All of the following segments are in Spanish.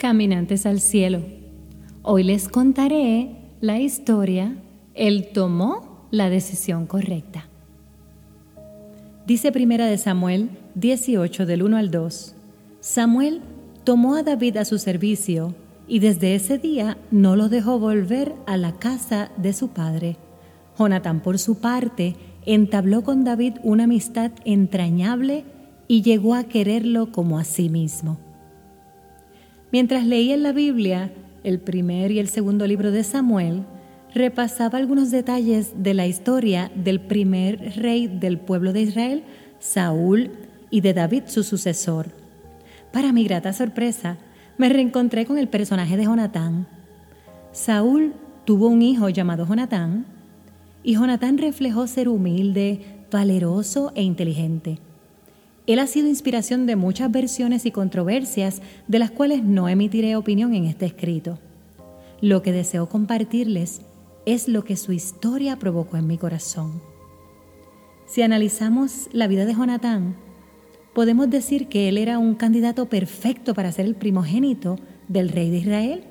Caminantes al cielo. Hoy les contaré la historia Él tomó la decisión correcta. Dice primera de Samuel 18 del 1 al 2. Samuel tomó a David a su servicio y desde ese día no lo dejó volver a la casa de su padre. Jonatán, por su parte, entabló con David una amistad entrañable y llegó a quererlo como a sí mismo. Mientras leía en la Biblia el primer y el segundo libro de Samuel, repasaba algunos detalles de la historia del primer rey del pueblo de Israel, Saúl, y de David, su sucesor. Para mi grata sorpresa, me reencontré con el personaje de Jonatán. Saúl tuvo un hijo llamado Jonatán, y Jonatán reflejó ser humilde, valeroso e inteligente. Él ha sido inspiración de muchas versiones y controversias de las cuales no emitiré opinión en este escrito. Lo que deseo compartirles es lo que su historia provocó en mi corazón. Si analizamos la vida de Jonatán, podemos decir que él era un candidato perfecto para ser el primogénito del rey de Israel.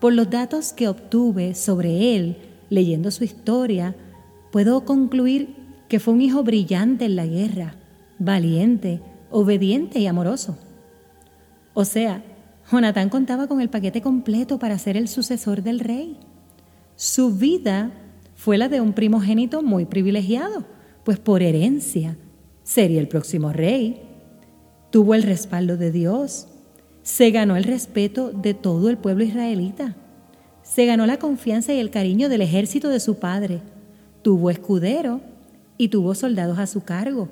Por los datos que obtuve sobre él leyendo su historia, puedo concluir que fue un hijo brillante en la guerra, valiente, obediente y amoroso. O sea, Jonatán contaba con el paquete completo para ser el sucesor del rey. Su vida fue la de un primogénito muy privilegiado, pues por herencia sería el próximo rey. Tuvo el respaldo de Dios, se ganó el respeto de todo el pueblo israelita, se ganó la confianza y el cariño del ejército de su padre, tuvo escudero y tuvo soldados a su cargo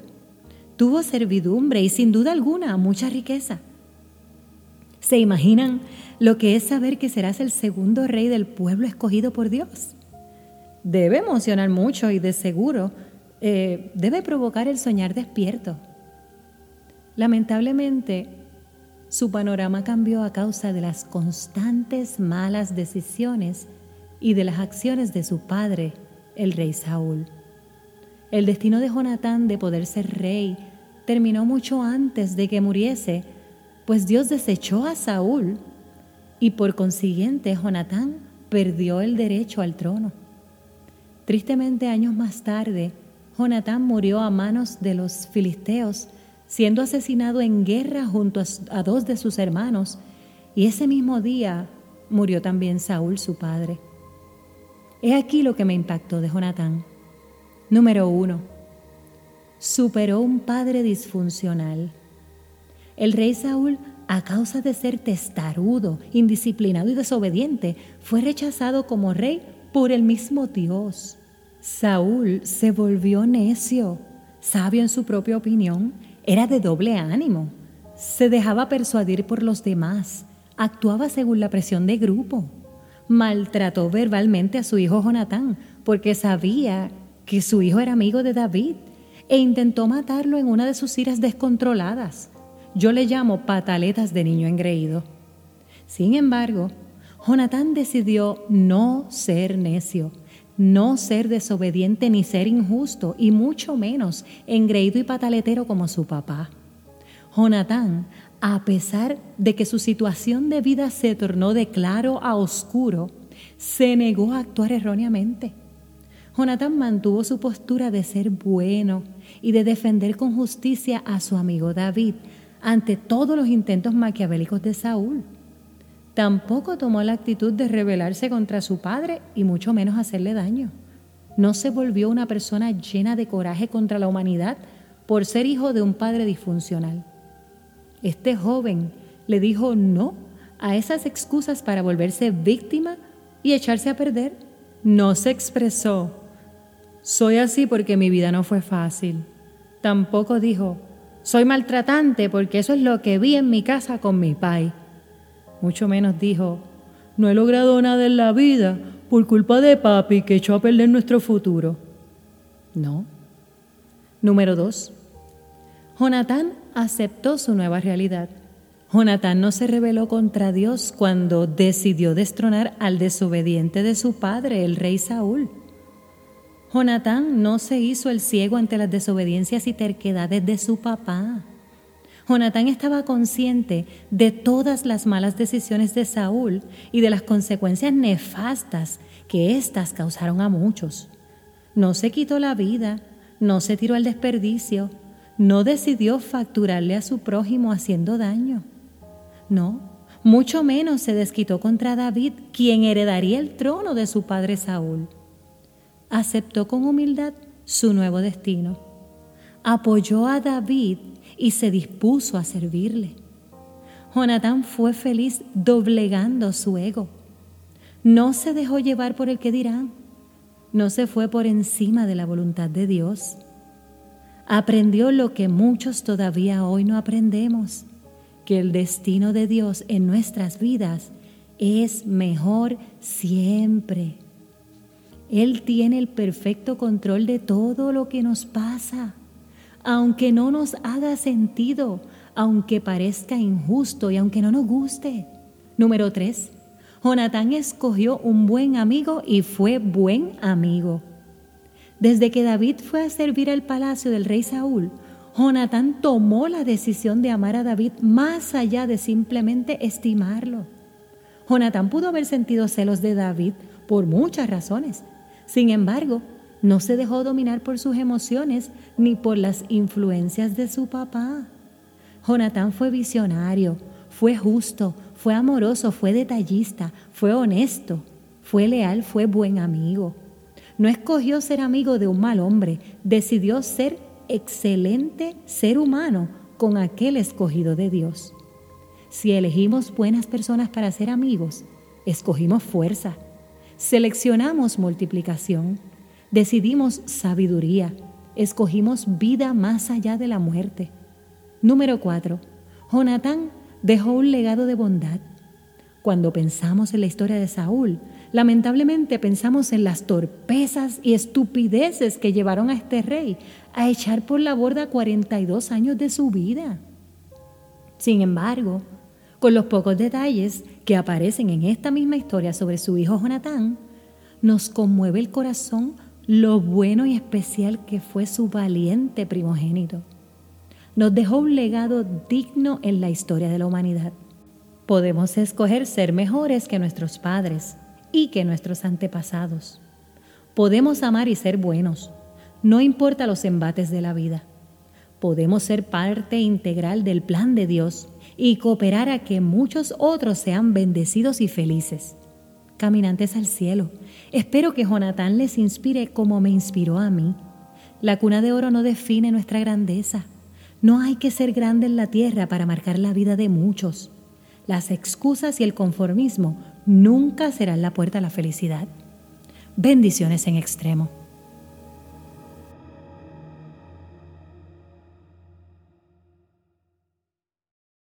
tuvo servidumbre y sin duda alguna mucha riqueza. ¿Se imaginan lo que es saber que serás el segundo rey del pueblo escogido por Dios? Debe emocionar mucho y de seguro eh, debe provocar el soñar despierto. Lamentablemente, su panorama cambió a causa de las constantes malas decisiones y de las acciones de su padre, el rey Saúl. El destino de Jonatán de poder ser rey terminó mucho antes de que muriese, pues Dios desechó a Saúl y por consiguiente Jonatán perdió el derecho al trono. Tristemente años más tarde, Jonatán murió a manos de los filisteos, siendo asesinado en guerra junto a dos de sus hermanos, y ese mismo día murió también Saúl, su padre. He aquí lo que me impactó de Jonatán. Número uno, superó un padre disfuncional. El rey Saúl, a causa de ser testarudo, indisciplinado y desobediente, fue rechazado como rey por el mismo Dios. Saúl se volvió necio, sabio en su propia opinión, era de doble ánimo, se dejaba persuadir por los demás, actuaba según la presión de grupo, maltrató verbalmente a su hijo Jonatán porque sabía que su hijo era amigo de David e intentó matarlo en una de sus iras descontroladas. Yo le llamo pataletas de niño engreído. Sin embargo, Jonatán decidió no ser necio, no ser desobediente ni ser injusto, y mucho menos engreído y pataletero como su papá. Jonatán, a pesar de que su situación de vida se tornó de claro a oscuro, se negó a actuar erróneamente. Jonatán mantuvo su postura de ser bueno y de defender con justicia a su amigo David ante todos los intentos maquiavélicos de Saúl. Tampoco tomó la actitud de rebelarse contra su padre y mucho menos hacerle daño. No se volvió una persona llena de coraje contra la humanidad por ser hijo de un padre disfuncional. Este joven le dijo no a esas excusas para volverse víctima y echarse a perder. No se expresó soy así porque mi vida no fue fácil. Tampoco dijo, soy maltratante porque eso es lo que vi en mi casa con mi pai. Mucho menos dijo, no he logrado nada en la vida por culpa de papi que echó a perder nuestro futuro. No. Número dos. Jonatán aceptó su nueva realidad. Jonatán no se rebeló contra Dios cuando decidió destronar al desobediente de su padre, el rey Saúl. Jonatán no se hizo el ciego ante las desobediencias y terquedades de su papá. Jonatán estaba consciente de todas las malas decisiones de Saúl y de las consecuencias nefastas que éstas causaron a muchos. No se quitó la vida, no se tiró al desperdicio, no decidió facturarle a su prójimo haciendo daño. No, mucho menos se desquitó contra David, quien heredaría el trono de su padre Saúl. Aceptó con humildad su nuevo destino. Apoyó a David y se dispuso a servirle. Jonatán fue feliz doblegando su ego. No se dejó llevar por el que dirán. No se fue por encima de la voluntad de Dios. Aprendió lo que muchos todavía hoy no aprendemos, que el destino de Dios en nuestras vidas es mejor siempre. Él tiene el perfecto control de todo lo que nos pasa aunque no nos haga sentido, aunque parezca injusto y aunque no nos guste. Número tres, Jonatán escogió un buen amigo y fue buen amigo. Desde que David fue a servir al palacio del rey Saúl, Jonatán tomó la decisión de amar a David más allá de simplemente estimarlo. Jonatán pudo haber sentido celos de David por muchas razones. Sin embargo, no se dejó dominar por sus emociones ni por las influencias de su papá. Jonatán fue visionario, fue justo, fue amoroso, fue detallista, fue honesto, fue leal, fue buen amigo. No escogió ser amigo de un mal hombre, decidió ser excelente ser humano con aquel escogido de Dios. Si elegimos buenas personas para ser amigos, escogimos fuerza, seleccionamos multiplicación Decidimos sabiduría, escogimos vida más allá de la muerte. Número 4. Jonatán dejó un legado de bondad. Cuando pensamos en la historia de Saúl, lamentablemente pensamos en las torpezas y estupideces que llevaron a este rey a echar por la borda 42 años de su vida. Sin embargo, con los pocos detalles que aparecen en esta misma historia sobre su hijo Jonatán, nos conmueve el corazón lo bueno y especial que fue su valiente primogénito. Nos dejó un legado digno en la historia de la humanidad. Podemos escoger ser mejores que nuestros padres y que nuestros antepasados. Podemos amar y ser buenos, no importa los embates de la vida. Podemos ser parte integral del plan de Dios y cooperar a que muchos otros sean bendecidos y felices caminantes al cielo. Espero que Jonatán les inspire como me inspiró a mí. La cuna de oro no define nuestra grandeza. No hay que ser grande en la tierra para marcar la vida de muchos. Las excusas y el conformismo nunca serán la puerta a la felicidad. Bendiciones en extremo.